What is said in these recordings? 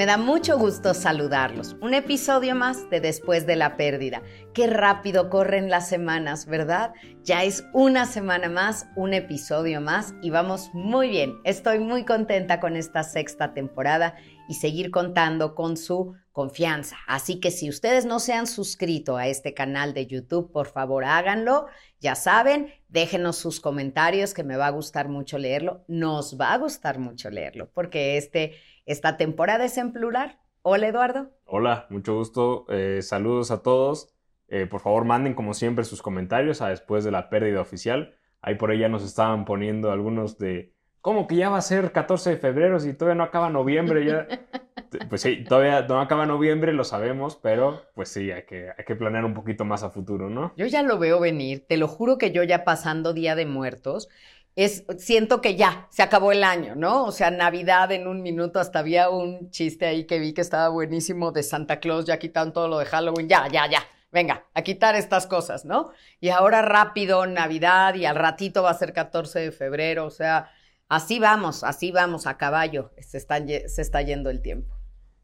Me da mucho gusto saludarlos. Un episodio más de Después de la Pérdida. Qué rápido corren las semanas, ¿verdad? Ya es una semana más, un episodio más y vamos muy bien. Estoy muy contenta con esta sexta temporada y seguir contando con su confianza. Así que si ustedes no se han suscrito a este canal de YouTube, por favor háganlo. Ya saben, déjenos sus comentarios que me va a gustar mucho leerlo. Nos va a gustar mucho leerlo porque este esta temporada es en plural. Hola Eduardo. Hola, mucho gusto. Eh, saludos a todos. Eh, por favor, manden como siempre sus comentarios a después de la pérdida oficial. Ahí por ahí ya nos estaban poniendo algunos de, ¿cómo que ya va a ser 14 de febrero si todavía no acaba noviembre? Ya... pues sí, todavía no acaba noviembre, lo sabemos, pero pues sí, hay que, hay que planear un poquito más a futuro, ¿no? Yo ya lo veo venir, te lo juro que yo ya pasando Día de Muertos, es, siento que ya, se acabó el año, ¿no? O sea, Navidad en un minuto, hasta había un chiste ahí que vi que estaba buenísimo de Santa Claus, ya quitaron todo lo de Halloween, ya, ya, ya, venga, a quitar estas cosas, ¿no? Y ahora rápido, Navidad, y al ratito va a ser 14 de febrero, o sea, así vamos, así vamos, a caballo, se se está yendo el tiempo.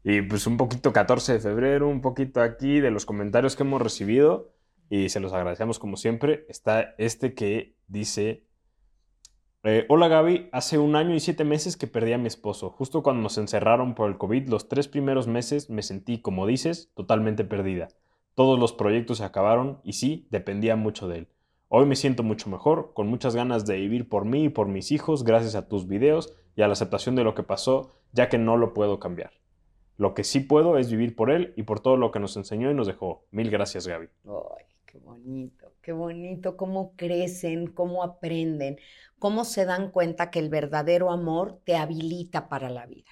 Y pues un poquito 14 de febrero, un poquito aquí de los comentarios que hemos recibido, y se los agradecemos como siempre, está este que dice... Eh, hola Gaby, hace un año y siete meses que perdí a mi esposo. Justo cuando nos encerraron por el COVID, los tres primeros meses me sentí, como dices, totalmente perdida. Todos los proyectos se acabaron y sí, dependía mucho de él. Hoy me siento mucho mejor, con muchas ganas de vivir por mí y por mis hijos gracias a tus videos y a la aceptación de lo que pasó, ya que no lo puedo cambiar. Lo que sí puedo es vivir por él y por todo lo que nos enseñó y nos dejó. Mil gracias, Gaby. Ay, qué bonito, qué bonito, cómo crecen, cómo aprenden cómo se dan cuenta que el verdadero amor te habilita para la vida.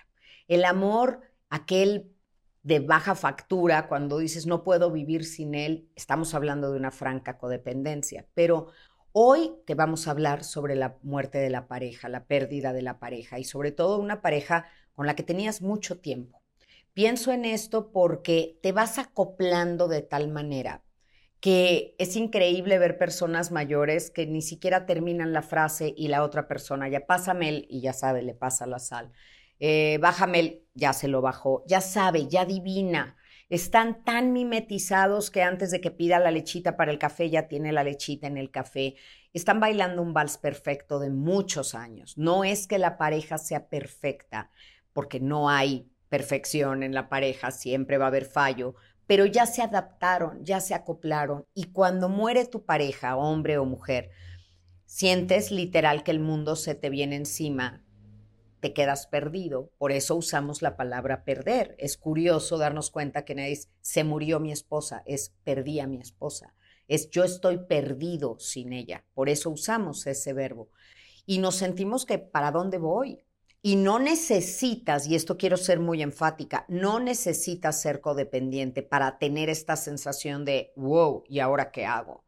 El amor, aquel de baja factura, cuando dices no puedo vivir sin él, estamos hablando de una franca codependencia. Pero hoy que vamos a hablar sobre la muerte de la pareja, la pérdida de la pareja y sobre todo una pareja con la que tenías mucho tiempo. Pienso en esto porque te vas acoplando de tal manera que es increíble ver personas mayores que ni siquiera terminan la frase y la otra persona ya pásame el, y ya sabe, le pasa la sal. Eh, bájame el, ya se lo bajó, ya sabe, ya adivina. Están tan mimetizados que antes de que pida la lechita para el café ya tiene la lechita en el café. Están bailando un vals perfecto de muchos años. No es que la pareja sea perfecta, porque no hay perfección en la pareja, siempre va a haber fallo, pero ya se adaptaron, ya se acoplaron. Y cuando muere tu pareja, hombre o mujer, sientes literal que el mundo se te viene encima, te quedas perdido. Por eso usamos la palabra perder. Es curioso darnos cuenta que no es se murió mi esposa, es perdí a mi esposa. Es yo estoy perdido sin ella. Por eso usamos ese verbo. Y nos sentimos que ¿para dónde voy? Y no necesitas, y esto quiero ser muy enfática, no necesitas ser codependiente para tener esta sensación de, wow, ¿y ahora qué hago?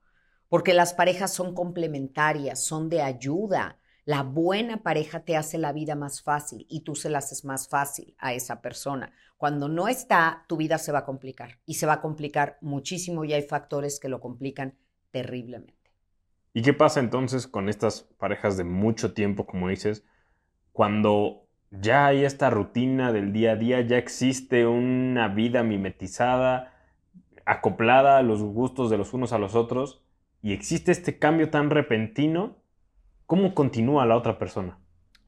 Porque las parejas son complementarias, son de ayuda. La buena pareja te hace la vida más fácil y tú se la haces más fácil a esa persona. Cuando no está, tu vida se va a complicar y se va a complicar muchísimo y hay factores que lo complican terriblemente. ¿Y qué pasa entonces con estas parejas de mucho tiempo, como dices? Cuando ya hay esta rutina del día a día, ya existe una vida mimetizada, acoplada a los gustos de los unos a los otros, y existe este cambio tan repentino, ¿cómo continúa la otra persona?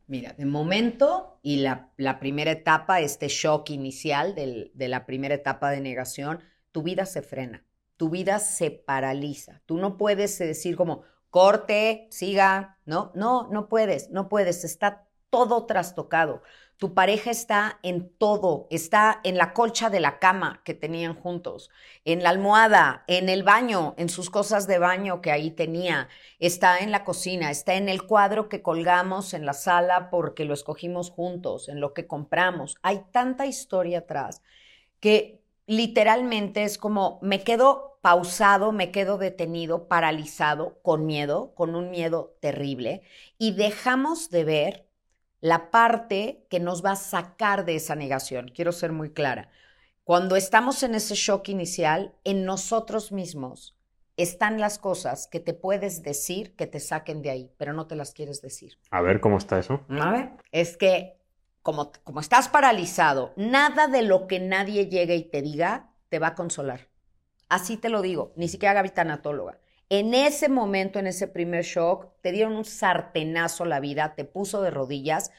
Mira, de momento y la, primera etapa, este shock inicial de la primera etapa de negación, tu vida se frena, tu vida se paraliza. Tú no puedes decir como, corte, siga, no, no, no puedes, no puedes, está todo trastocado. Tu pareja está en todo, está en la colcha de la cama que tenían juntos, en la almohada, en el baño, en sus cosas de baño que ahí tenía, está en la cocina, está en el cuadro que colgamos en la sala porque lo escogimos juntos, en lo que compramos. Hay tanta historia atrás que literalmente es como me quedo pausado, me quedo detenido, paralizado, con miedo, con un miedo terrible, y dejamos de ver la parte que nos va a sacar de esa negación. Quiero ser muy clara. Cuando estamos en ese shock inicial, en nosotros mismos están las cosas que te puedes decir que te saquen de ahí, pero no te las quieres decir. A ver, ¿cómo está eso? A ver, es que como, como estás paralizado, nada de lo que nadie llegue y te diga te va a consolar. Así te lo digo, ni siquiera Gaby tanatóloga. En ese momento, en ese primer shock, te dieron un sartenazo la vida, te puso de rodillas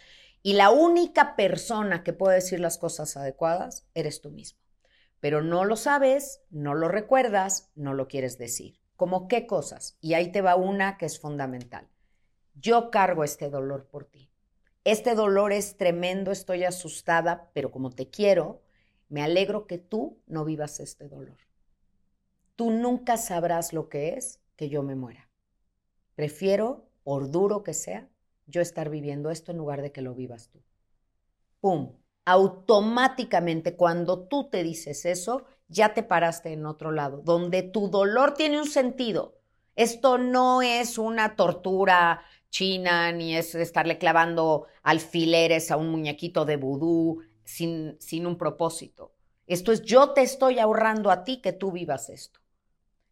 y la única persona que puede decir las cosas adecuadas eres tú mismo. Pero no lo sabes, no lo recuerdas, no lo quieres decir. ¿Cómo qué cosas? Y ahí te va una que es fundamental. Yo cargo este dolor por ti. Este dolor es tremendo, estoy asustada, pero como te quiero, me alegro que tú no vivas este dolor. Tú nunca sabrás lo que es que yo me muera. Prefiero, por duro que sea, yo estar viviendo esto en lugar de que lo vivas tú. ¡Pum! Automáticamente cuando tú te dices eso, ya te paraste en otro lado, donde tu dolor tiene un sentido. Esto no es una tortura china, ni es estarle clavando alfileres a un muñequito de vudú sin, sin un propósito. Esto es yo te estoy ahorrando a ti que tú vivas esto.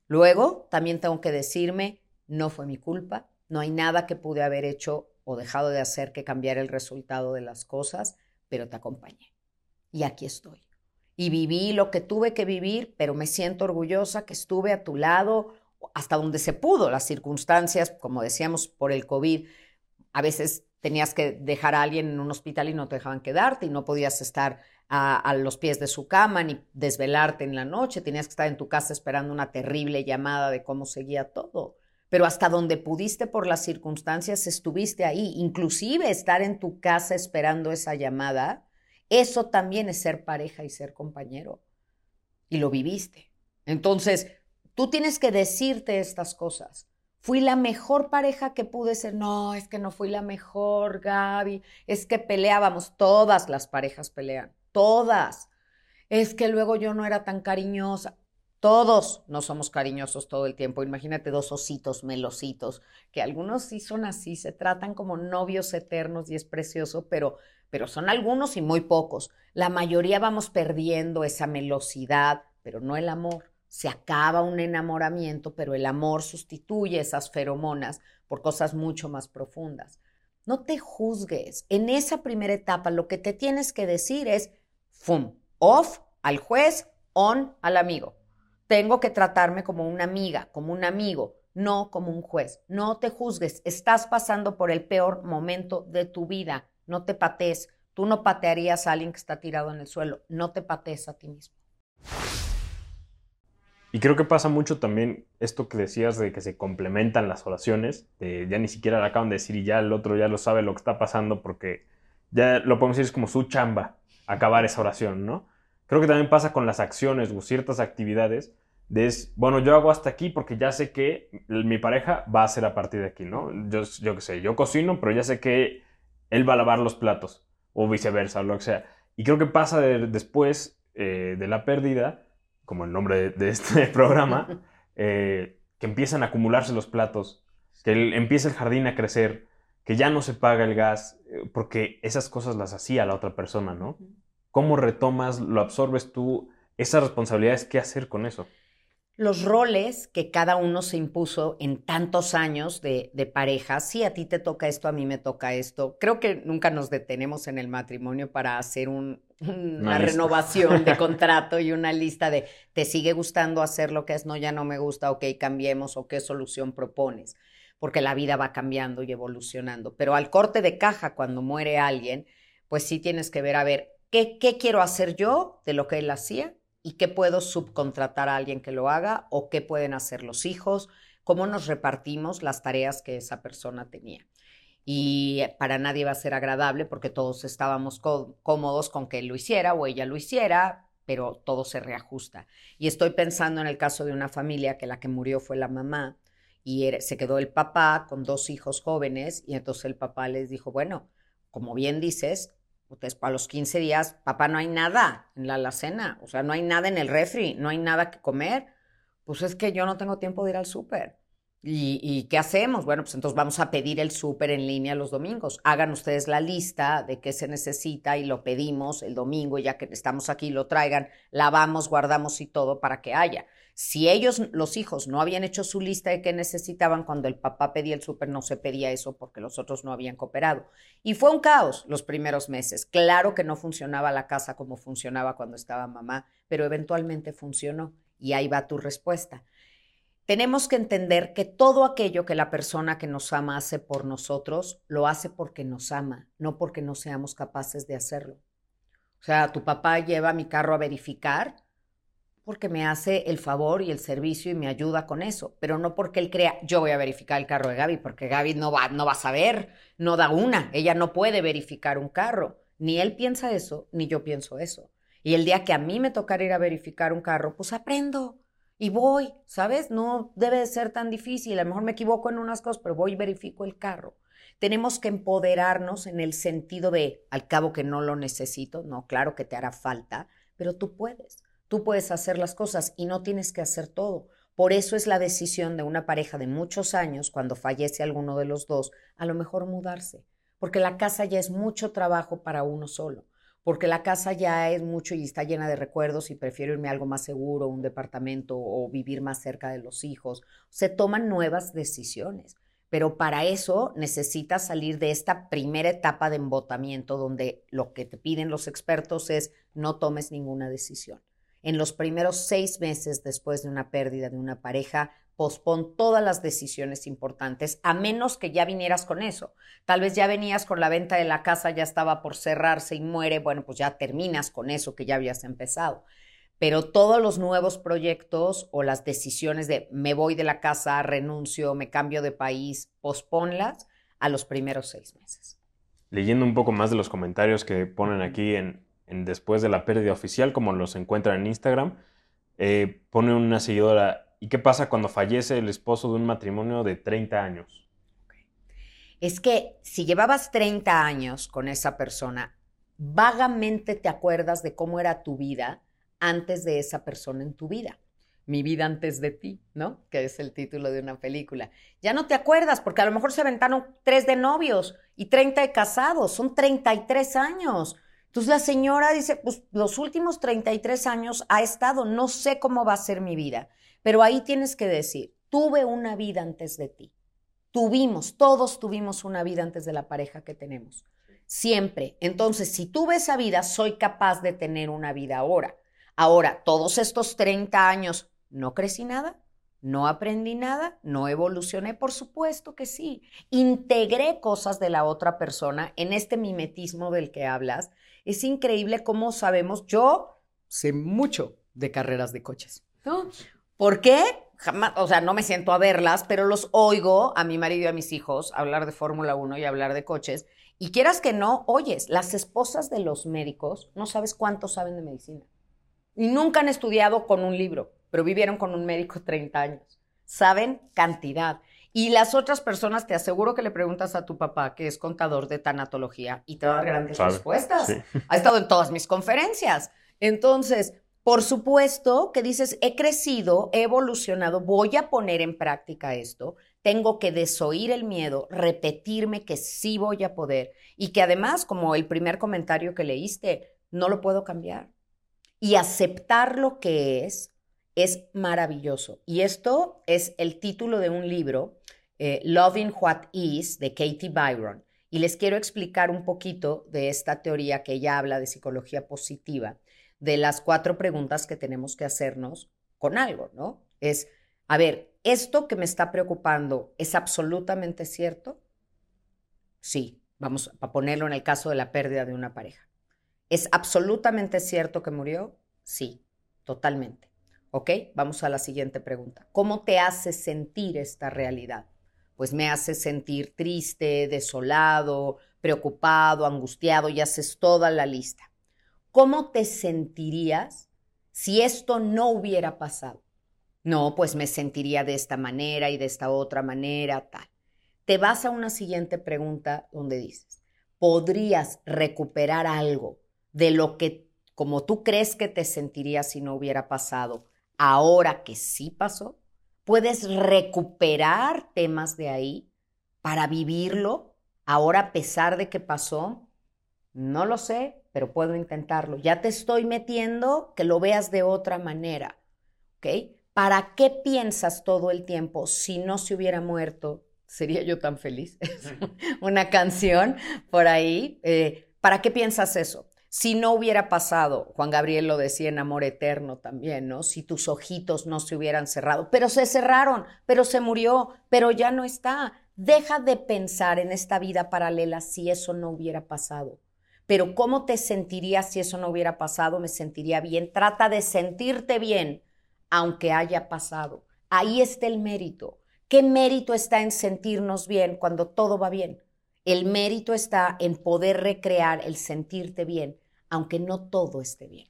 Luego, también tengo que decirme, no fue mi culpa, no hay nada que pude haber hecho o dejado de hacer que cambiar el resultado de las cosas, pero te acompañé. Y aquí estoy. Y viví lo que tuve que vivir, pero me siento orgullosa que estuve a tu lado hasta donde se pudo. Las circunstancias, como decíamos, por el COVID, a veces tenías que dejar a alguien en un hospital y no te dejaban quedarte y no podías estar a, los pies de su cama ni desvelarte en la noche, tenías que estar en tu casa esperando una terrible llamada de cómo seguía todo. Pero hasta donde pudiste por las circunstancias estuviste ahí, inclusive estar en tu casa esperando esa llamada, eso también es ser pareja y ser compañero. Y lo viviste. Entonces, Tú tienes que decirte estas cosas. Fui la mejor pareja que pude ser. No, es que no fui la mejor, Gaby. Es que peleábamos. Todas las parejas pelean. Todas. Es que luego yo no era tan cariñosa. Todos no somos cariñosos todo el tiempo. Imagínate dos ositos melositos, que algunos sí son así, se tratan como novios eternos y es precioso, pero, pero son algunos y muy pocos. La mayoría vamos perdiendo esa melosidad, pero no el amor se acaba un enamoramiento, pero el amor sustituye esas feromonas por cosas mucho más profundas. No te juzgues. En esa primera etapa lo que te tienes que decir es, ¡fum! Off al juez, on al amigo. Tengo que tratarme como una amiga, como un amigo, no como un juez. No te juzgues. Estás pasando por el peor momento de tu vida. No te patees. Tú no patearías a alguien que está tirado en el suelo. No te patees a ti mismo. Y creo que pasa mucho también esto que decías de que se complementan las oraciones, ya ni siquiera la acaban de decir y ya el otro ya lo sabe lo que está pasando porque ya lo podemos decir es como su chamba acabar esa oración, ¿no? Creo que también pasa con las acciones o ciertas actividades de es, bueno, yo hago hasta aquí porque ya sé que mi pareja va a hacer a partir de aquí, ¿no? Yo, yo qué sé, yo cocino, pero ya sé que él va a lavar los platos o viceversa, o lo que sea. Y creo que pasa después eh, de la pérdida como el nombre de, este programa, eh, que empiezan a acumularse los platos, que empieza el jardín a crecer, que ya no se paga el gas, eh, porque esas cosas las hacía la otra persona, ¿no? ¿Cómo retomas, lo absorbes tú, esas responsabilidades, qué hacer con eso? los roles que cada uno se impuso en tantos años de, pareja. Sí, a ti te toca esto, a mí me toca esto. Creo que nunca nos detenemos en el matrimonio para hacer una, renovación de contrato y una lista de, ¿te sigue gustando hacer lo que es? No, ya no me gusta, ok, cambiemos o qué solución propones. Porque la vida va cambiando y evolucionando. Pero al corte de caja, cuando muere alguien, pues sí tienes que ver, a ver, ¿qué, qué quiero hacer yo de lo que él hacía? y qué puedo subcontratar a alguien que lo haga o qué pueden hacer los hijos, cómo nos repartimos las tareas que esa persona tenía. Y para nadie va a ser agradable porque todos estábamos cómodos con que él lo hiciera o ella lo hiciera, pero todo se reajusta. Y estoy pensando en el caso de una familia que la que murió fue la mamá y se quedó el papá con dos hijos jóvenes y entonces el papá les dijo, bueno, como bien dices, Entonces, a los 15 días, papá, no hay nada en la alacena, o sea, no hay nada en el refri, no hay nada que comer. Pues es que yo no tengo tiempo de ir al súper. ¿Y, qué hacemos? Bueno, pues entonces vamos a pedir el súper en línea los domingos. Hagan ustedes la lista de qué se necesita y lo pedimos el domingo, ya que estamos aquí, lo traigan, lavamos, guardamos y todo para que haya. Si ellos, los hijos, no habían hecho su lista de qué necesitaban cuando el papá pedía el súper, no se pedía eso porque los otros no habían cooperado. Y fue un caos los primeros meses. Claro que no funcionaba la casa como funcionaba cuando estaba mamá, pero eventualmente funcionó. Y ahí va tu respuesta tenemos que entender que todo aquello que la persona que nos ama hace por nosotros, lo hace porque nos ama, no porque no seamos capaces de hacerlo. O sea, tu papá lleva mi carro a verificar porque me hace el favor y el servicio y me ayuda con eso, pero no porque él crea, yo voy a verificar el carro de Gaby, porque Gaby no va, no va a saber, no da una, ella no puede verificar un carro. Ni él piensa eso, ni yo pienso eso. Y el día que a mí me tocara ir a verificar un carro, pues aprendo y voy, ¿sabes? No debe de ser tan difícil. A lo mejor me equivoco en unas cosas, pero voy y verifico el carro. Tenemos que empoderarnos en el sentido de, al cabo que no lo necesito, no, claro que te hará falta, pero tú puedes. Tú puedes hacer las cosas y no tienes que hacer todo. Por eso es la decisión de una pareja de muchos años, cuando fallece alguno de los dos, a lo mejor mudarse, porque la casa ya es mucho trabajo para uno solo porque la casa ya es mucho y está llena de recuerdos y prefiero irme a algo más seguro, un departamento o vivir más cerca de los hijos. Se toman nuevas decisiones, pero para eso necesitas salir de esta primera etapa de embotamiento donde lo que te piden los expertos es no tomes ninguna decisión. En los primeros seis meses después de una pérdida de una pareja, pospon todas las decisiones importantes, a menos que ya vinieras con eso. Tal vez ya venías con la venta de la casa, ya estaba por cerrarse y muere, bueno, pues ya terminas con eso que ya habías empezado. Pero todos los nuevos proyectos o las decisiones de me voy de la casa, renuncio, me cambio de país, posponlas a los primeros seis meses. Leyendo un poco más de los comentarios que ponen aquí en, después de la pérdida oficial, como los encuentran en Instagram, eh, pone una seguidora, ¿Y qué pasa cuando fallece el esposo de un matrimonio de 30 años? Es que si llevabas 30 años con esa persona, vagamente te acuerdas de cómo era tu vida antes de esa persona en tu vida. Mi vida antes de ti, ¿no? Que es el título de una película. Ya no te acuerdas porque a lo mejor se aventaron tres de novios y 30 de casados, son 33 años. Entonces la señora dice, pues los últimos 33 años ha estado, no sé cómo va a ser mi vida. Pero ahí tienes que decir, tuve una vida antes de ti. Tuvimos, todos tuvimos una vida antes de la pareja que tenemos. Siempre. Entonces, si tuve esa vida, soy capaz de tener una vida ahora. Ahora, todos estos 30 años, ¿no crecí nada? ¿No aprendí nada? ¿No evolucioné? Por supuesto que sí. Integré cosas de la otra persona en este mimetismo del que hablas. Es increíble cómo sabemos, yo sé mucho de carreras de coches. ¿no? ¿Por qué? Jamás, o sea, no me siento a verlas, pero los oigo a mi marido y a mis hijos hablar de Fórmula 1 y hablar de coches. Y quieras que no, oyes, las esposas de los médicos no sabes cuánto saben de medicina. Y nunca han estudiado con un libro, pero vivieron con un médico 30 años. Saben cantidad. Y las otras personas, te aseguro que le preguntas a tu papá, que es contador de tanatología, y te da grandes respuestas. Ha estado en todas mis conferencias. Entonces, por supuesto que dices, he crecido, he evolucionado, voy a poner en práctica esto, tengo que desoír el miedo, repetirme que sí voy a poder y que además, como el primer comentario que leíste, no lo puedo cambiar. Y aceptar lo que es es maravilloso. Y esto es el título de un libro, eh, Loving What Is, de Katie Byron. Y les quiero explicar un poquito de esta teoría que ella habla de psicología positiva de las cuatro preguntas que tenemos que hacernos con algo, ¿no? Es, a ver, ¿esto que me está preocupando es absolutamente cierto? Sí, vamos a ponerlo en el caso de la pérdida de una pareja. ¿Es absolutamente cierto que murió? Sí, totalmente. ¿Ok? Vamos a la siguiente pregunta. ¿Cómo te hace sentir esta realidad? Pues me hace sentir triste, desolado, preocupado, angustiado y haces toda la lista. ¿Cómo te sentirías si esto no hubiera pasado? No, pues me sentiría de esta manera y de esta otra manera, tal. Te vas a una siguiente pregunta donde dices, podrías recuperar algo de lo que, como tú crees que te sentirías si no hubiera pasado, ahora que sí pasó, puedes recuperar temas de ahí para vivirlo, ahora a pesar de que pasó, no lo sé, pero puedo intentarlo. Ya te estoy metiendo que lo veas de otra manera, ¿ok? ¿Para qué piensas todo el tiempo si no se hubiera muerto? Sería yo tan feliz. Una canción por ahí. Eh, ¿Para qué piensas eso? Si no hubiera pasado, Juan Gabriel lo decía en Amor Eterno también, ¿no? Si tus ojitos no se hubieran cerrado, pero se cerraron, pero se murió, pero ya no está. Deja de pensar en esta vida paralela si eso no hubiera pasado. Pero ¿cómo te sentirías si eso no hubiera pasado? Me sentiría bien. Trata de sentirte bien, aunque haya pasado. Ahí está el mérito. ¿Qué mérito está en sentirnos bien cuando todo va bien? El mérito está en poder recrear el sentirte bien, aunque no todo esté bien.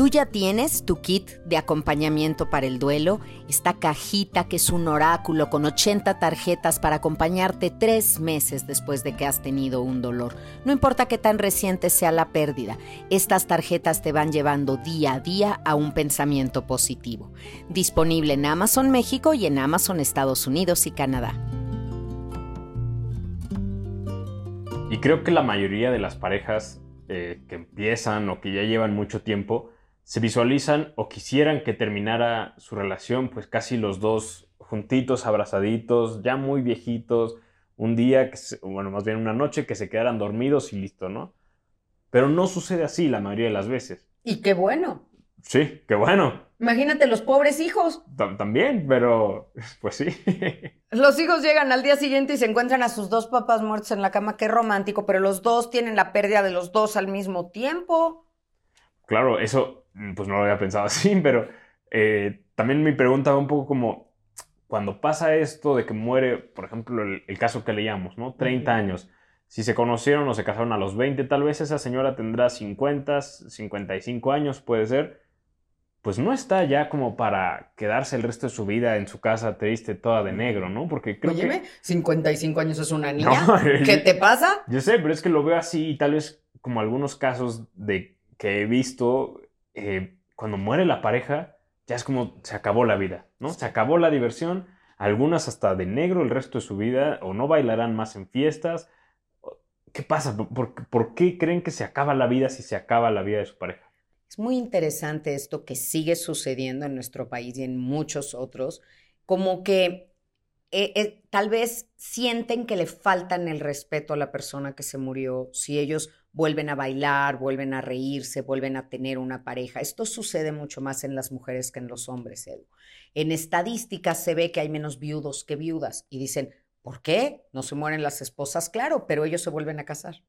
Tú ya tienes tu kit de acompañamiento para el duelo, esta cajita que es un oráculo con 80 tarjetas para acompañarte tres meses después de que has tenido un dolor. No importa qué tan reciente sea la pérdida, estas tarjetas te van llevando día a día a un pensamiento positivo. Disponible en Amazon México y en Amazon Estados Unidos y Canadá. Y creo que la mayoría de las parejas eh, que empiezan o que ya llevan mucho tiempo, se visualizan o quisieran que terminara su relación, pues casi los dos juntitos, abrazaditos, ya muy viejitos, un día, que bueno, más bien una noche que se quedaran dormidos y listo, ¿no? Pero no sucede así la mayoría de las veces. Y qué bueno. Sí, qué bueno. Imagínate los pobres hijos. También, pero pues sí. Los hijos llegan al día siguiente y se encuentran a sus dos papás muertos en la cama, qué romántico, pero los dos tienen la pérdida de los dos al mismo tiempo. Claro, eso pues no lo había pensado así, pero eh, también me pregunta un poco como, cuando pasa esto de que muere, por ejemplo, el, caso que leíamos, ¿no? 30 años. Si se conocieron o se casaron a los 20, tal vez esa señora tendrá 50, 55 años, puede ser. Pues no está ya como para quedarse el resto de su vida en su casa triste, toda de negro, ¿no? Porque creo Óyeme, 55 años es una niña. ¿Qué te pasa? Yo sé, pero es que lo veo así y tal vez como algunos casos de que he visto eh, cuando muere la pareja, ya es como se acabó la vida, ¿no? Se acabó la diversión, algunas hasta de negro el resto de su vida, o no bailarán más en fiestas. ¿Qué pasa? ¿Por, qué creen que se acaba la vida si se acaba la vida de su pareja? Es muy interesante esto que sigue sucediendo en nuestro país y en muchos otros, como que eh, eh, tal vez sienten que le faltan el respeto a la persona que se murió si ellos vuelven a bailar, vuelven a reírse, vuelven a tener una pareja. Esto sucede mucho más en las mujeres que en los hombres, Edu. En estadísticas se ve que hay menos viudos que viudas y dicen, ¿por qué? No se mueren las esposas, claro, pero ellos se vuelven a casar.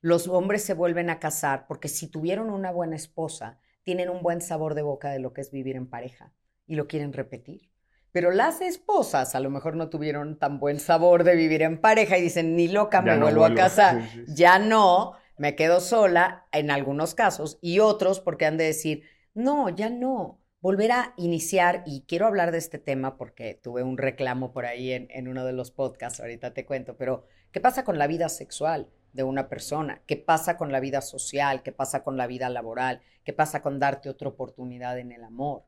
Los hombres se vuelven a casar porque si tuvieron una buena esposa, tienen un buen sabor de boca de lo que es vivir en pareja y lo quieren repetir. Pero las esposas a lo mejor no tuvieron tan buen sabor de vivir en pareja y dicen, ni loca, me vuelvo, a casar. Ya no, me quedo sola en algunos casos y otros porque han de decir, no, ya no, volver a iniciar y quiero hablar de este tema porque tuve un reclamo por ahí en, en uno de los podcasts, ahorita te cuento, pero ¿qué pasa con la vida sexual? de una persona, qué pasa con la vida social, qué pasa con la vida laboral, qué pasa con darte otra oportunidad en el amor.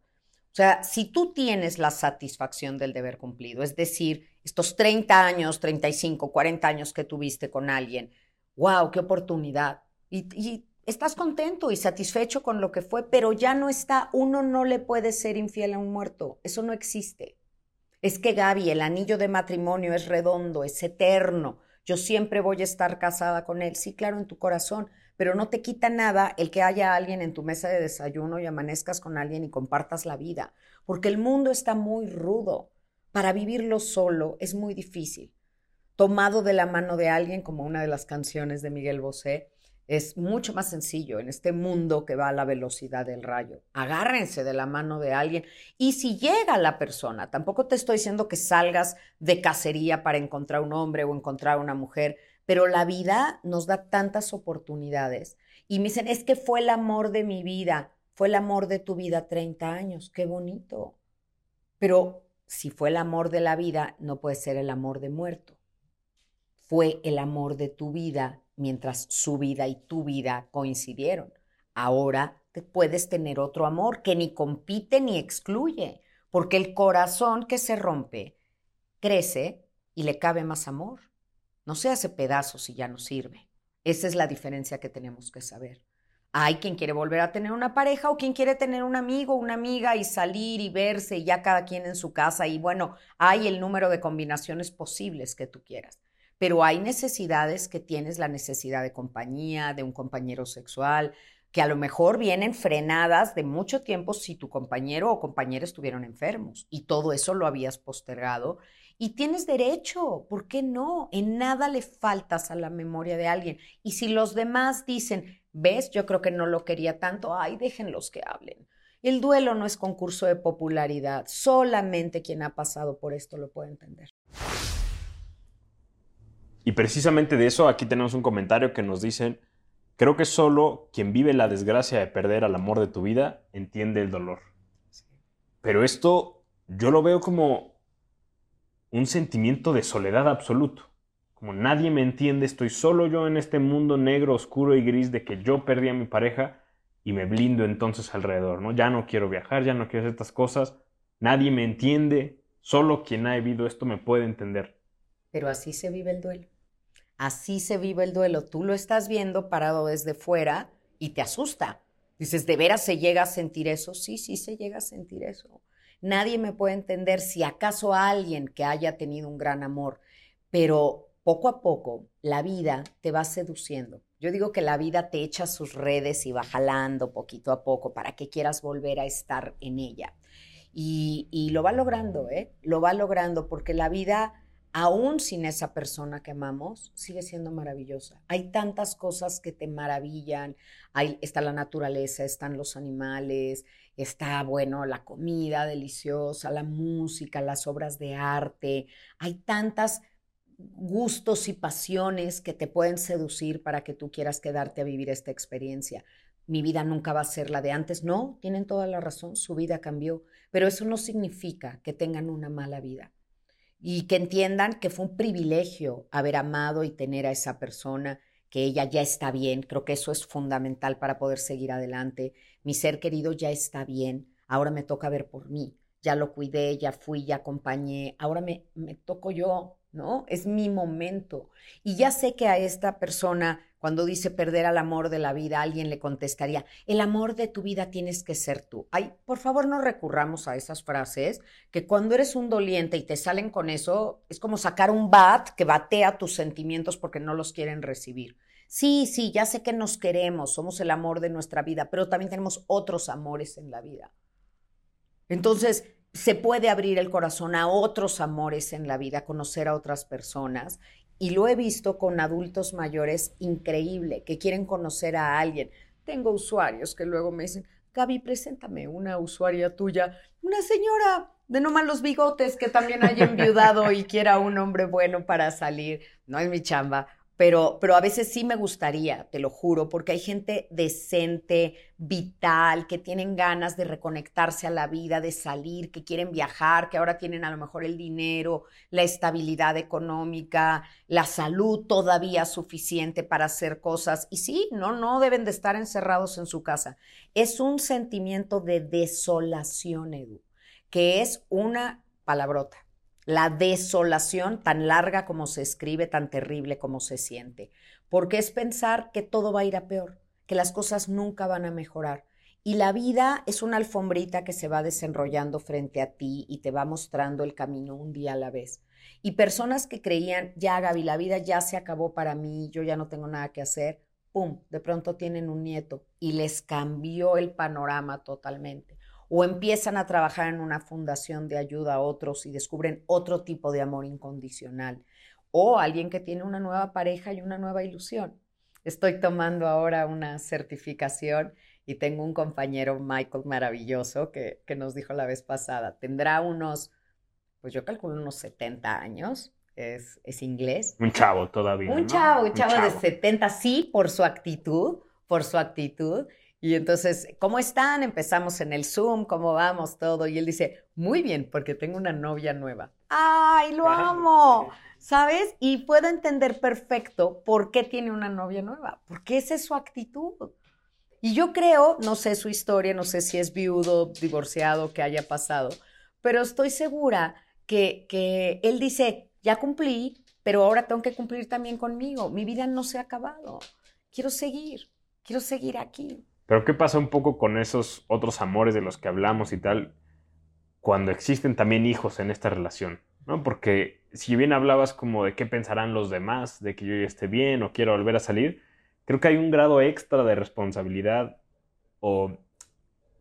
O sea, si tú tienes la satisfacción del deber cumplido, es decir, estos 30 años, 35, 40 años que tuviste con alguien, wow, qué oportunidad. Y, estás contento y satisfecho con lo que fue, pero ya no está, uno no le puede ser infiel a un muerto, eso no existe. Es que Gaby, el anillo de matrimonio es redondo, es eterno, yo siempre voy a estar casada con él, sí, claro, en tu corazón, pero no te quita nada el que haya alguien en tu mesa de desayuno y amanezcas con alguien y compartas la vida, porque el mundo está muy rudo. Para vivirlo solo es muy difícil tomado de la mano de alguien, como una de las canciones de Miguel Bosé, es mucho más sencillo en este mundo que va a la velocidad del rayo. Agárrense de la mano de alguien. Y si llega la persona, tampoco te estoy diciendo que salgas de cacería para encontrar un hombre o encontrar una mujer, pero la vida nos da tantas oportunidades. Y me dicen, es que fue el amor de mi vida, fue el amor de tu vida 30 años, qué bonito. Pero si fue el amor de la vida, no puede ser el amor de muerto. Fue el amor de tu vida mientras su vida y tu vida coincidieron. Ahora te puedes tener otro amor que ni compite ni excluye, porque el corazón que se rompe crece y le cabe más amor. No se hace pedazos y ya no sirve. Esa es la diferencia que tenemos que saber. Hay quien quiere volver a tener una pareja o quien quiere tener un amigo, una amiga y salir y verse y ya cada quien en su casa y bueno, hay el número de combinaciones posibles que tú quieras. Pero hay necesidades que tienes la necesidad de compañía, de un compañero sexual, que a lo mejor vienen frenadas de mucho tiempo si tu compañero o compañera estuvieron enfermos y todo eso lo habías postergado. Y tienes derecho, ¿por qué no? En nada le faltas a la memoria de alguien. Y si los demás dicen, ves, yo creo que no lo quería tanto, ay, déjenlos que hablen. El duelo no es concurso de popularidad, solamente quien ha pasado por esto lo puede entender. Y precisamente de eso aquí tenemos un comentario que nos dicen, Creo que solo quien vive la desgracia de perder al amor de tu vida entiende el dolor. Pero esto yo lo veo como un sentimiento de soledad absoluto. Como nadie me entiende, estoy solo yo en este mundo negro, oscuro y gris de que yo perdí a mi pareja y me blindo entonces alrededor, ¿no? Ya no quiero viajar, ya no quiero hacer estas cosas, nadie me entiende, solo quien ha vivido esto me puede entender. Pero así se vive el duelo. Así se vive el duelo. Tú lo estás viendo parado desde fuera y te asusta. Dices, ¿de veras se llega a sentir eso? Sí, sí se llega a sentir eso. Nadie me puede entender si acaso alguien que haya tenido un gran amor, pero poco a poco la vida te va seduciendo. Yo digo que la vida te echa sus redes y va jalando poquito a poco para que quieras volver a estar en ella. Y, y lo va logrando, ¿eh? Lo va logrando porque la vida aún sin esa persona que amamos, sigue siendo maravillosa. Hay tantas cosas que te maravillan. Hay, está la naturaleza, están los animales, está, bueno, la comida deliciosa, la música, las obras de arte. Hay tantas gustos y pasiones que te pueden seducir para que tú quieras quedarte a vivir esta experiencia. Mi vida nunca va a ser la de antes. No, tienen toda la razón, su vida cambió, pero eso no significa que tengan una mala vida y que entiendan que fue un privilegio haber amado y tener a esa persona, que ella ya está bien. Creo que eso es fundamental para poder seguir adelante. Mi ser querido ya está bien, ahora me toca ver por mí. Ya lo cuidé, ya fui, ya acompañé, ahora me, me toco yo, ¿no? Es mi momento. Y ya sé que a esta persona cuando dice perder al amor de la vida, alguien le contestaría, el amor de tu vida tienes que ser tú. Ay, por favor no recurramos a esas frases, que cuando eres un doliente y te salen con eso, es como sacar un bat que batea tus sentimientos porque no los quieren recibir. Sí, sí, ya sé que nos queremos, somos el amor de nuestra vida, pero también tenemos otros amores en la vida. Entonces, se puede abrir el corazón a otros amores en la vida, conocer a otras personas y lo he visto con adultos mayores increíble, que quieren conocer a alguien. Tengo usuarios que luego me dicen, Gaby, preséntame una usuaria tuya, una señora de no malos bigotes que también haya enviudado y quiera un hombre bueno para salir. No es mi chamba, pero, pero a veces sí me gustaría, te lo juro, porque hay gente decente, vital, que tienen ganas de reconectarse a la vida, de salir, que quieren viajar, que ahora tienen a lo mejor el dinero, la estabilidad económica, la salud todavía suficiente para hacer cosas. Y sí, no, no deben de estar encerrados en su casa. Es un sentimiento de desolación, Edu, que es una palabrota la desolación tan larga como se escribe, tan terrible como se siente, porque es pensar que todo va a ir a peor, que las cosas nunca van a mejorar. Y la vida es una alfombrita que se va desenrollando frente a ti y te va mostrando el camino un día a la vez. Y personas que creían, ya Gaby, la vida ya se acabó para mí, yo ya no tengo nada que hacer, ¡pum!, de pronto tienen un nieto y les cambió el panorama totalmente o empiezan a trabajar en una fundación de ayuda a otros y descubren otro tipo de amor incondicional, o alguien que tiene una nueva pareja y una nueva ilusión. Estoy tomando ahora una certificación y tengo un compañero, Michael, maravilloso, que, nos dijo la vez pasada, tendrá unos, pues yo calculo unos 70 años, es, es inglés. Un chavo todavía. Un chavo, un chavo, un chavo de 70, sí, por su actitud, por su actitud. Y entonces, ¿cómo están? Empezamos en el Zoom, ¿cómo vamos? Todo. Y él dice, muy bien, porque tengo una novia nueva. ¡Ay, lo amo! ¿sabes? Y puedo entender perfecto por qué tiene una novia nueva, porque esa es su actitud. Y yo creo, no sé su historia, no sé si es viudo, divorciado, que haya pasado, pero estoy segura que, que él dice, ya cumplí, pero ahora tengo que cumplir también conmigo. Mi vida no se ha acabado. Quiero seguir, quiero seguir aquí. Pero ¿qué pasa un poco con esos otros amores de los que hablamos y tal, cuando existen también hijos en esta relación? ¿no? Porque si bien hablabas como de qué pensarán los demás, de que yo ya esté bien o quiero volver a salir, creo que hay un grado extra de responsabilidad o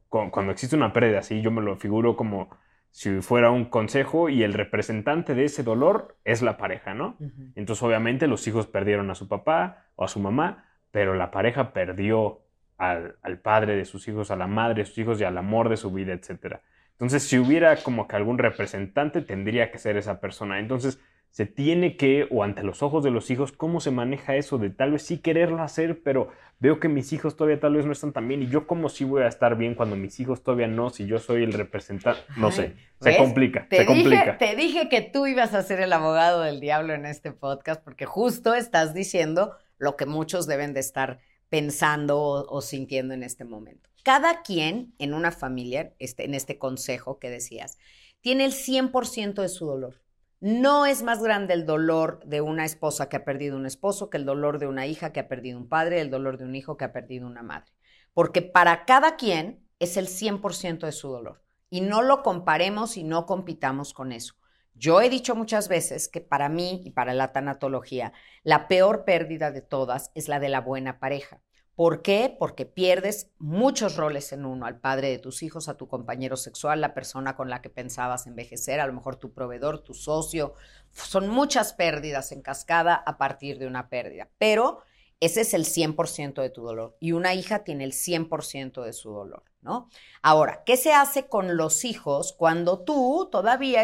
cuando existe una pérdida así, yo me lo figuro como si fuera un consejo y el representante de ese dolor es la pareja, ¿no? Entonces obviamente los hijos perdieron a su papá o a su mamá, pero la pareja perdió al, al, padre de sus hijos, a la madre de sus hijos y al amor de su vida, etc. Entonces, si hubiera como que algún representante, tendría que ser esa persona. Entonces, se tiene que, o ante los ojos de los hijos, cómo se maneja eso de tal vez sí quererlo hacer, pero veo que mis hijos todavía tal vez no están tan bien y yo cómo sí voy a estar bien cuando mis hijos todavía no, si yo soy el representante, no sé, se complica, te se dije, complica. Te dije que tú ibas a ser el abogado del diablo en este podcast porque justo estás diciendo lo que muchos deben de estar pensando o, sintiendo en este momento. Cada quien en una familia, este, en este consejo que decías, tiene el 100% de su dolor. No es más grande el dolor de una esposa que ha perdido un esposo que el dolor de una hija que ha perdido un padre, el dolor de un hijo que ha perdido una madre. Porque para cada quien es el 100% de su dolor. Y no lo comparemos y no compitamos con eso. Yo he dicho muchas veces que para mí y para la tanatología, la peor pérdida de todas es la de la buena pareja. ¿Por qué? Porque pierdes muchos roles en uno, al padre de tus hijos, a tu compañero sexual, la persona con la que pensabas envejecer, a lo mejor tu proveedor, tu socio. Son muchas pérdidas en cascada a partir de una pérdida, pero ese es el 100% de tu dolor y una hija tiene el 100% de su dolor, ¿no? Ahora, ¿qué se hace con los hijos cuando tú todavía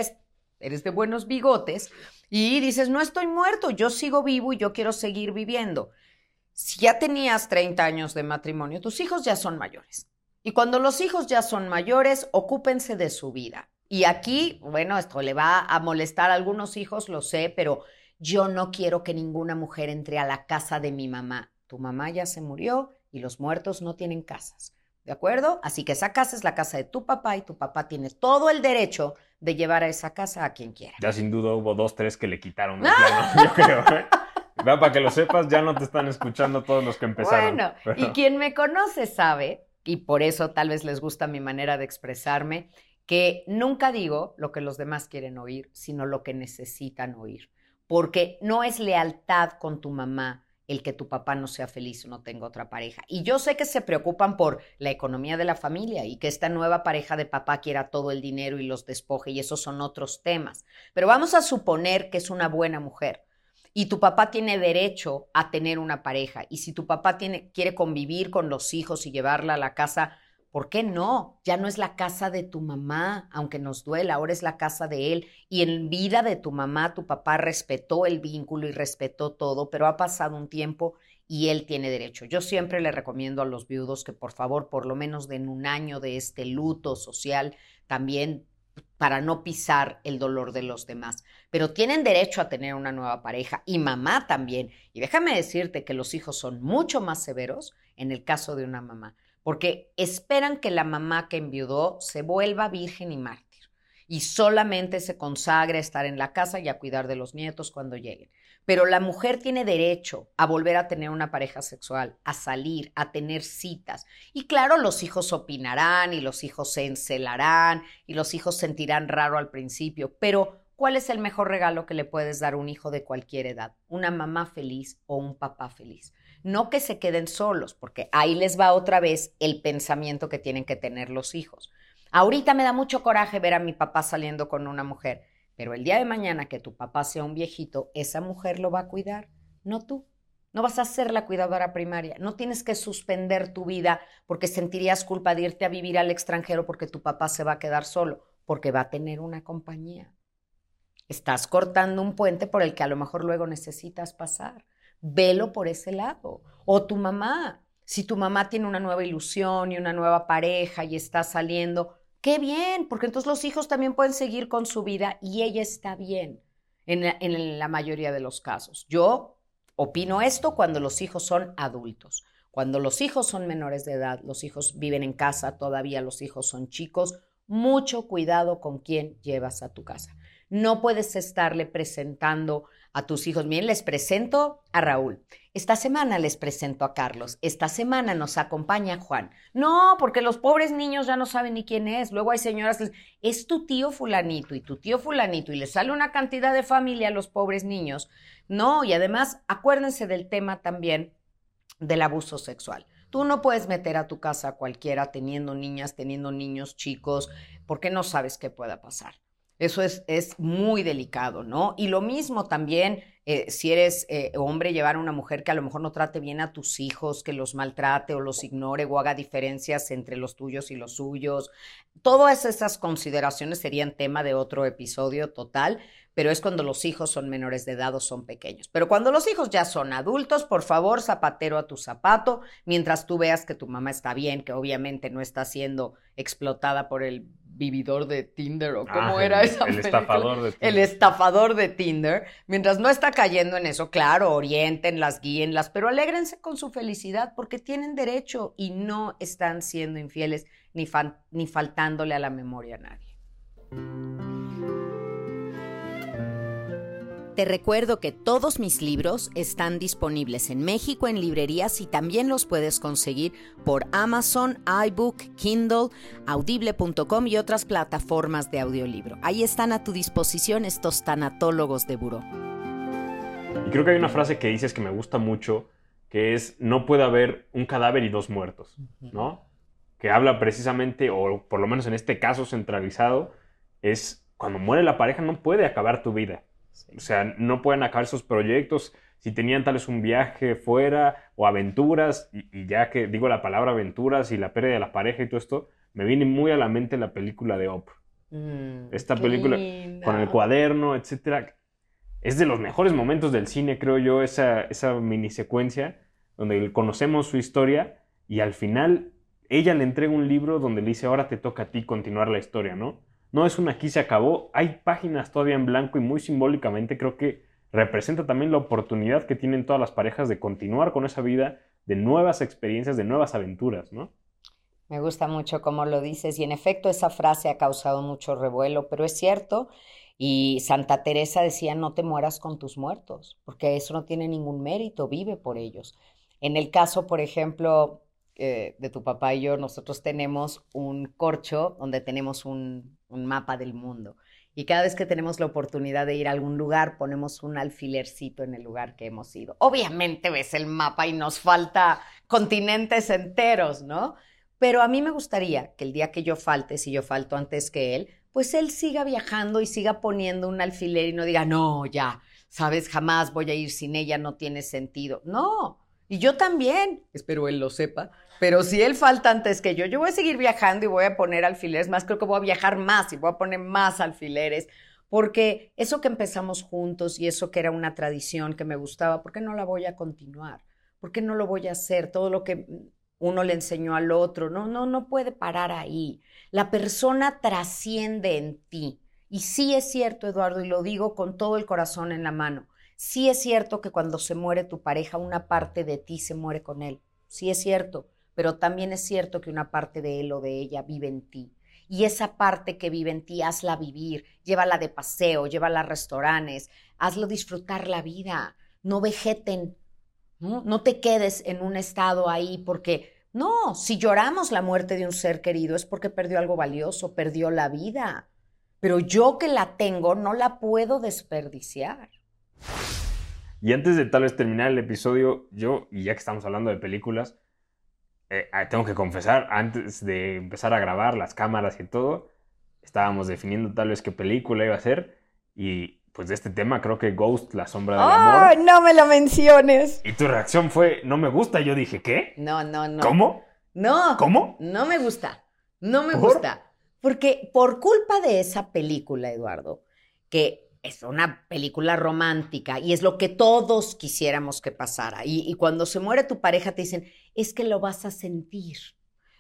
eres de buenos bigotes y dices, no estoy muerto, yo sigo vivo y yo quiero seguir viviendo? si ya tenías 30 años de matrimonio, tus hijos ya son mayores. Y cuando los hijos ya son mayores, ocúpense de su vida. Y aquí, bueno, esto le va a molestar a algunos hijos, lo sé, pero yo no quiero que ninguna mujer entre a la casa de mi mamá. Tu mamá ya se murió y los muertos no tienen casas. ¿De acuerdo? Así que esa casa es la casa de tu papá y tu papá tiene todo el derecho de llevar a esa casa a quien quiera. Ya sin duda hubo dos, tres que le quitaron. yo creo. ¿eh? para que lo sepas, ya no te están escuchando todos los que empezaron. Bueno, y quien me conoce sabe, y por eso tal vez les gusta mi manera de expresarme, que nunca digo lo que los demás quieren oír, sino lo que necesitan oír. Porque no es lealtad con tu mamá el que tu papá no sea feliz o no tenga otra pareja. Y yo sé que se preocupan por la economía de la familia y que esta nueva pareja de papá quiera todo el dinero y los despoje, y esos son otros temas. Pero vamos a suponer que es una buena mujer y tu papá tiene derecho a tener una pareja. Y si tu papá tiene, quiere convivir con los hijos y llevarla a la casa, ¿por qué no? Ya no es la casa de tu mamá, aunque nos duela, ahora es la casa de él. Y en vida de tu mamá, tu papá respetó el vínculo y respetó todo, pero ha pasado un tiempo y él tiene derecho. Yo siempre le recomiendo a los viudos que por favor, por lo menos den un año de este luto social, también para no pisar el dolor de los demás. Pero tienen derecho a tener una nueva pareja y mamá también. Y déjame decirte que los hijos son mucho más severos en el caso de una mamá, porque esperan que la mamá que enviudó se vuelva virgen y mártir y solamente se consagre a estar en la casa y a cuidar de los nietos cuando lleguen. Pero la mujer tiene derecho a volver a tener una pareja sexual, a salir, a tener citas. Y claro, los hijos opinarán y los hijos se encelarán y los hijos sentirán raro al principio, pero ¿cuál es el mejor regalo que le puedes dar a un hijo de cualquier edad? Una mamá feliz o un papá feliz. No que se queden solos, porque ahí les va otra vez el pensamiento que tienen que tener los hijos. Ahorita me da mucho coraje ver a mi papá saliendo con una mujer. Pero el día de mañana que tu papá sea un viejito, esa mujer lo va a cuidar, no tú. No vas a ser la cuidadora primaria. No tienes que suspender tu vida porque sentirías culpa de irte a vivir al extranjero porque tu papá se va a quedar solo, porque va a tener una compañía. Estás cortando un puente por el que a lo mejor luego necesitas pasar. Velo por ese lado. O tu mamá. Si tu mamá tiene una nueva ilusión y una nueva pareja y está saliendo, Qué bien, porque entonces los hijos también pueden seguir con su vida y ella está bien. en la, en la mayoría de los casos. Yo opino esto cuando los hijos son adultos. Cuando los hijos son menores de edad, los hijos viven en casa, todavía los hijos son chicos, mucho cuidado con quién llevas a tu casa. No puedes estarle presentando a tus hijos. Miren, les presento a Raúl. Esta semana les presento a Carlos. Esta semana nos acompaña Juan. No, porque los pobres niños ya no saben ni quién es. Luego hay señoras que es tu tío fulanito y tu tío fulanito y le sale una cantidad de familia a los pobres niños. No, y además acuérdense del tema también del abuso sexual. Tú no puedes meter a tu casa a cualquiera teniendo niñas, teniendo niños chicos, porque no sabes qué pueda pasar. Eso es, es muy delicado, ¿no? Y lo mismo también, eh, si eres eh, hombre, llevar a una mujer que a lo mejor no trate bien a tus hijos, que los maltrate o los ignore o haga diferencias entre los tuyos y los suyos. Todas esas consideraciones serían tema de otro episodio total, pero es cuando los hijos son menores de edad o son pequeños. Pero cuando los hijos ya son adultos, por favor, zapatero a tu zapato, mientras tú veas que tu mamá está bien, que obviamente no está siendo explotada por el vividor de Tinder o cómo Ah, era el- esa el película? estafador de El Tinder. estafador de Tinder. Mientras no está cayendo en eso, claro, orientenlas, guíenlas, pero alégrense con su felicidad porque tienen derecho y no están siendo infieles ni, fan- ni faltándole a la memoria a nadie. Te recuerdo que todos mis libros están disponibles en México en librerías y también los puedes conseguir por Amazon, iBook, Kindle, audible.com y otras plataformas de audiolibro. Ahí están a tu disposición estos tanatólogos de buró. Y creo que hay una frase que dices que me gusta mucho, que es, no puede haber un cadáver y dos muertos, ¿no? Que habla precisamente, o por lo menos en este caso centralizado, es cuando muere la pareja no puede acabar tu vida. O sea, no pueden acabar esos proyectos. Si tenían tal vez un viaje fuera o aventuras, y, y ya que digo la palabra aventuras y la pérdida de la pareja y todo esto, me viene muy a la mente la película de Up. Esta Qué película linda. con el cuaderno, etcétera. Es de los mejores momentos del cine, creo yo, esa, esa mini secuencia donde conocemos su historia y al final ella le entrega un libro donde le dice, ahora te toca a ti continuar la historia, ¿no? No es una aquí se acabó, hay páginas todavía en blanco y muy simbólicamente creo que representa también la oportunidad que tienen todas las parejas de continuar con esa vida, de nuevas experiencias, de nuevas aventuras, ¿no? Me gusta mucho cómo lo dices y en efecto esa frase ha causado mucho revuelo, pero es cierto. Y Santa Teresa decía, no te mueras con tus muertos, porque eso no tiene ningún mérito, vive por ellos. En el caso, por ejemplo, eh, de tu papá y yo, nosotros tenemos un corcho donde tenemos un, un mapa del mundo. Y cada vez que tenemos la oportunidad de ir a algún lugar, ponemos un alfilercito en el lugar que hemos ido. Obviamente ves el mapa y nos falta continentes enteros, ¿no? Pero a mí me gustaría que el día que yo falte, si yo falto antes que él, pues él siga viajando y siga poniendo un alfiler y no diga, no, ya, sabes, jamás voy a ir sin ella, no tiene sentido. No, y yo también, espero él lo sepa, pero si él falta antes que yo, yo voy a seguir viajando y voy a poner alfileres más, creo que voy a viajar más y voy a poner más alfileres, porque eso que empezamos juntos y eso que era una tradición que me gustaba, ¿por qué no la voy a continuar? ¿Por qué no lo voy a hacer? Todo lo que uno le enseñó al otro, no, no, no puede parar ahí. La persona trasciende en ti. Y sí es cierto, Eduardo, y lo digo con todo el corazón en la mano, sí es cierto que cuando se muere tu pareja, una parte de ti se muere con él. Sí es cierto, pero también es cierto que una parte de él o de ella vive en ti. Y esa parte que vive en ti, hazla vivir, llévala de paseo, llévala a restaurantes, hazlo disfrutar la vida, no vegeten, ¿no? No te quedes en un estado ahí porque, no, si lloramos la muerte de un ser querido es porque perdió algo valioso, perdió la vida. Pero yo que la tengo no la puedo desperdiciar. Y antes de tal vez terminar el episodio, yo, y ya que estamos hablando de películas, eh, ah, tengo que confesar, antes de empezar a grabar las cámaras y todo, estábamos definiendo tal vez qué película iba a ser, y pues de este tema creo que Ghost, la sombra del ¡Ay, amor. no me lo menciones! Y tu reacción fue, no me gusta, y yo dije, ¿qué? No, no, no. ¿Cómo? No. ¿Cómo? No me gusta. No me ¿Por? gusta. Porque por culpa de esa película, Eduardo, que es una película romántica y es lo que todos quisiéramos que pasara. Y, y cuando se muere tu pareja te dicen, es que lo vas a sentir.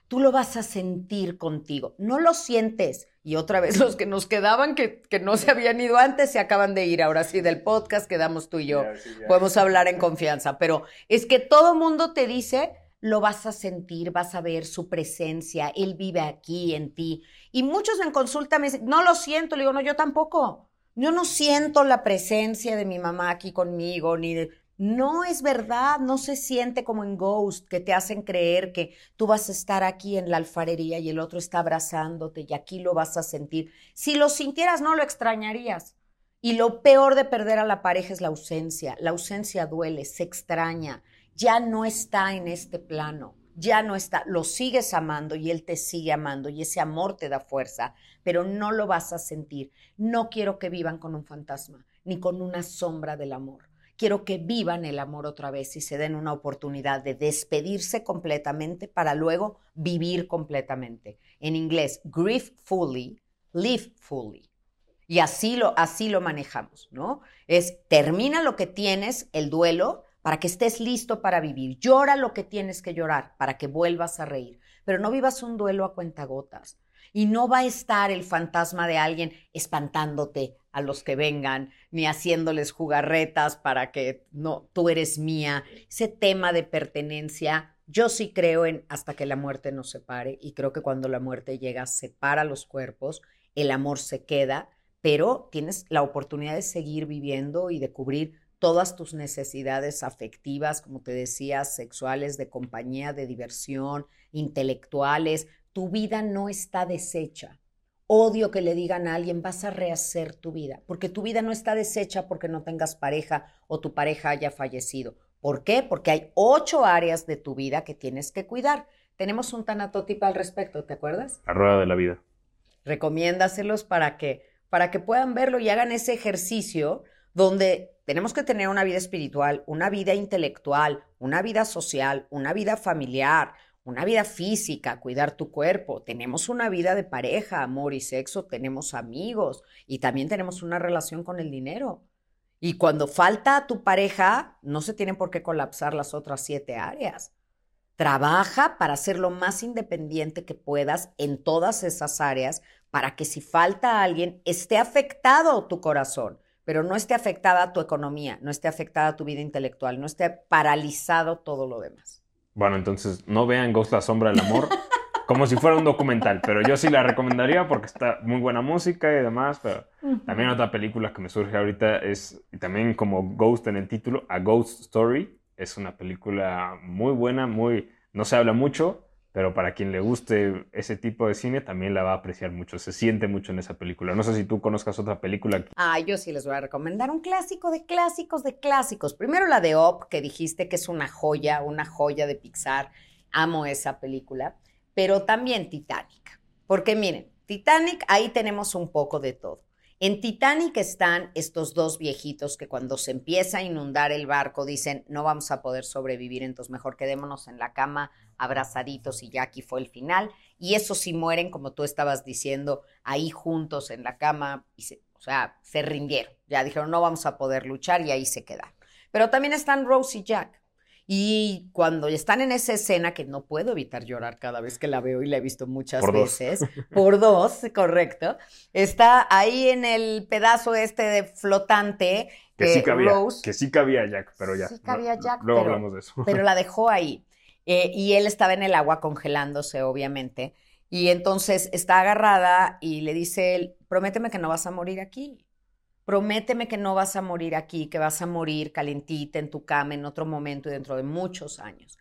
tú lo vas a sentir contigo. No lo sientes. Y otra vez los que nos quedaban, que, que no se habían ido antes, se acaban de ir. Ahora sí, del podcast quedamos tú y yo. Podemos hablar en confianza. Pero es que todo mundo te dice, lo vas a sentir, vas a ver su presencia, él vive aquí en ti. Y muchos en consulta me dicen, no lo siento. Le digo, no, yo tampoco. Yo no siento la presencia de mi mamá aquí conmigo, ni de no es verdad, no se siente como en Ghost, que te hacen creer que tú vas a estar aquí en la alfarería y el otro está abrazándote y aquí lo vas a sentir. Si lo sintieras, no lo extrañarías. Y lo peor de perder a la pareja es la ausencia. La ausencia duele, se extraña, ya no está en este plano, ya no está, lo sigues amando y él te sigue amando y ese amor te da fuerza, pero no lo vas a sentir. No quiero que vivan con un fantasma ni con una sombra del amor quiero que vivan el amor otra vez y se den una oportunidad de despedirse completamente para luego vivir completamente. En inglés, grieve fully, live fully. Y así lo, así lo manejamos, ¿no? Es termina lo que tienes, el duelo, para que estés listo para vivir. Llora lo que tienes que llorar para que vuelvas a reír. Pero no vivas un duelo a cuentagotas. Y no va a estar el fantasma de alguien espantándote, a los que vengan, ni haciéndoles jugarretas para que no, tú eres mía. Ese tema de pertenencia, yo sí creo en hasta que la muerte nos separe y creo que cuando la muerte llega, separa los cuerpos, el amor se queda, pero tienes la oportunidad de seguir viviendo y de cubrir todas tus necesidades afectivas, como te decía, sexuales, de compañía, de diversión, intelectuales. Tu vida no está deshecha odio que le digan a alguien, vas a rehacer tu vida, porque tu vida no está deshecha porque no tengas pareja o tu pareja haya fallecido. ¿Por qué? Porque hay ocho áreas de tu vida que tienes que cuidar. Tenemos un tanatotipo al respecto, ¿te acuerdas? La rueda de la vida. Recomiéndaselos para que, para que puedan verlo y hagan ese ejercicio donde tenemos que tener una vida espiritual, una vida intelectual, una vida social, una vida familiar, una vida física, cuidar tu cuerpo, tenemos una vida de pareja, amor y sexo, tenemos amigos y también tenemos una relación con el dinero. Y cuando falta tu pareja, no se tienen por qué colapsar las otras siete áreas. Trabaja para ser lo más independiente que puedas en todas esas áreas para que si falta alguien esté afectado tu corazón, pero no esté afectada tu economía, no esté afectada tu vida intelectual, no esté paralizado todo lo demás. Bueno, entonces no vean Ghost la sombra del amor como si fuera un documental, pero yo sí la recomendaría porque está muy buena música y demás, pero también otra película que me surge ahorita es, y también como Ghost en el título, A Ghost Story, es una película muy buena, muy, no se habla mucho, pero para quien le guste ese tipo de cine también la va a apreciar mucho, se siente mucho en esa película. No sé si tú conozcas otra película. Ah, yo sí les voy a recomendar un clásico de clásicos de clásicos. Primero la de Op, que dijiste que es una joya, una joya de Pixar. Amo esa película, pero también Titanic. Porque miren, Titanic, ahí tenemos un poco de todo. En Titanic están estos dos viejitos que cuando se empieza a inundar el barco dicen, no vamos a poder sobrevivir, entonces mejor quedémonos en la cama abrazaditos y ya aquí fue el final. Y esos sí mueren, como tú estabas diciendo, ahí juntos en la cama, y se, o sea, se rindieron. Ya dijeron, no vamos a poder luchar y ahí se quedaron. Pero también están Rose y Jack. Y cuando están en esa escena, que no puedo evitar llorar cada vez que la veo y la he visto muchas veces, por dos, correcto, está ahí en el pedazo este de flotante. Que, sí cabía, que sí cabía Jack, pero ya. Sí cabía Jack, luego hablamos de eso. Pero la dejó ahí. Eh, y él estaba en el agua congelándose, obviamente. Y entonces está agarrada y le dice él, prométeme que no vas a morir aquí. Prométeme que no vas a morir aquí, que vas a morir calentita en tu cama en otro momento y dentro de muchos años.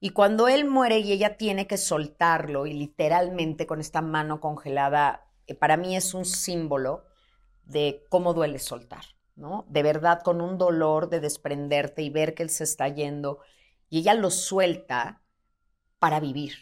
Y cuando él muere y ella tiene que soltarlo y literalmente con esta mano congelada, eh, para mí es un símbolo de cómo duele soltar, ¿no? De verdad, con un dolor de desprenderte y ver que él se está yendo y ella lo suelta para vivir,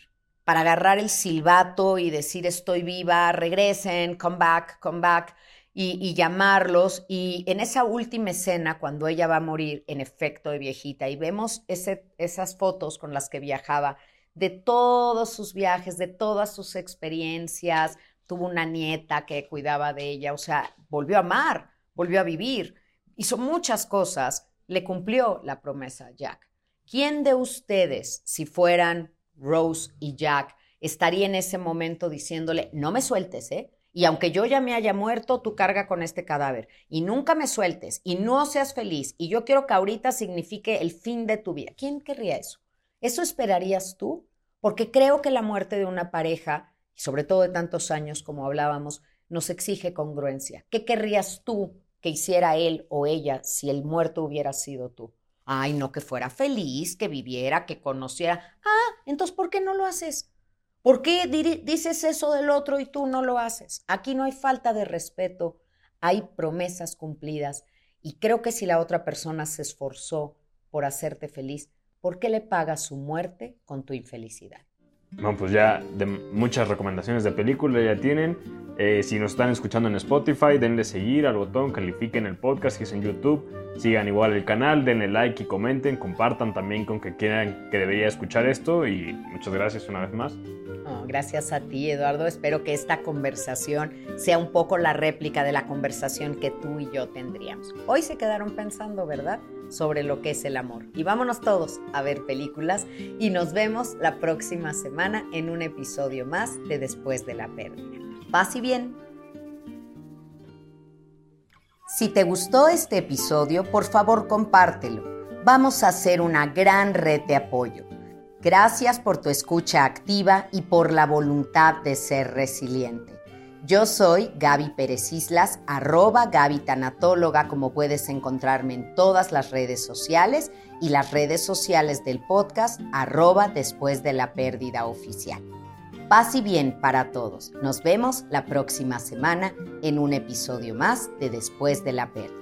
para agarrar el silbato y decir estoy viva, regresen, come back, come back, y, llamarlos. Y en esa última escena, cuando ella va a morir en efecto de viejita, y vemos esas fotos con las que viajaba, de todos sus viajes, de todas sus experiencias, tuvo una nieta que cuidaba de ella, o sea, volvió a amar, volvió a vivir, hizo muchas cosas, le cumplió la promesa Jack. ¿Quién de ustedes, si fueran Rose y Jack, estaría en ese momento diciéndole, no me sueltes, ¿eh? Y aunque yo ya me haya muerto, tú carga con este cadáver. Y nunca me sueltes. Y no seas feliz. Y yo quiero que ahorita signifique el fin de tu vida. ¿Quién querría eso? ¿Eso esperarías tú? Porque creo que la muerte de una pareja, y sobre todo de tantos años como hablábamos, nos exige congruencia. ¿Qué querrías tú que hiciera él o ella si el muerto hubiera sido tú? Ay, no que fuera feliz, que viviera, que conociera. Ah, entonces, ¿por qué no lo haces? ¿Por qué dices eso del otro y tú no lo haces? Aquí no hay falta de respeto, hay promesas cumplidas. Y creo que si la otra persona se esforzó por hacerte feliz, ¿por qué le pagas su muerte con tu infelicidad? Bueno, pues ya de muchas recomendaciones de película ya tienen. Eh, si nos están escuchando en Spotify, denle seguir al botón, califiquen el podcast si es en YouTube, sigan igual el canal, denle like y comenten, compartan también con que quieran que debería escuchar esto y muchas gracias una vez más. gracias a ti, Eduardo. Espero que esta conversación sea un poco la réplica de la conversación que tú y yo tendríamos. Hoy se quedaron pensando, ¿verdad? Sobre lo que es el amor. Y vámonos todos a ver películas y nos vemos la próxima semana en un episodio más de Después de la Pérdida. Paz y bien. Si te gustó este episodio, por favor compártelo. Vamos a hacer una gran red de apoyo. Gracias por tu escucha activa y por la voluntad de ser resiliente. Yo soy Gaby Pérez Islas, arroba Gaby Tanatóloga, como puedes encontrarme en todas las redes sociales y las redes sociales del podcast, arroba después de la pérdida oficial. Paz y bien para todos. Nos vemos la próxima semana en un episodio más de Después de la pérdida.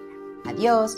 Adiós.